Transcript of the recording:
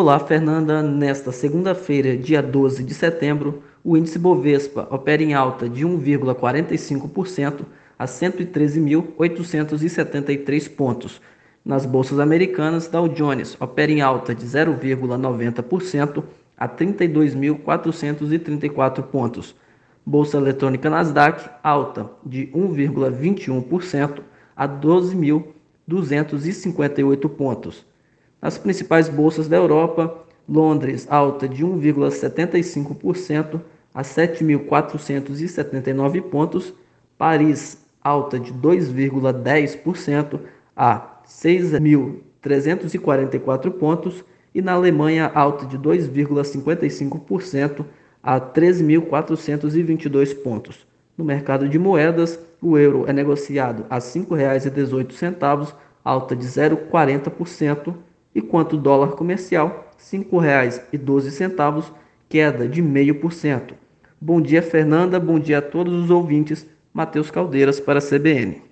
Olá, Fernanda. Nesta segunda-feira, dia 12 de setembro, o índice Bovespa opera em alta de 1,45% a 113.873 pontos. Nas bolsas americanas, Dow Jones opera em alta de 0,90% a 32.434 pontos. Bolsa eletrônica Nasdaq alta de 1,21% a 12.258 pontos. Nas principais bolsas da Europa, Londres alta de 1,75% a 7.479 pontos, Paris alta de 2,10% a 6.344 pontos. E na Alemanha alta de 2,55% a 13.422 pontos. No mercado de moedas, o euro é negociado a R$ 5,18, alta de 0,40% e quanto o dólar comercial, R$ 5,12, queda de 0,5%. Bom dia, Fernanda. Bom dia a todos os ouvintes. Matheus Caldeiras para a CBN.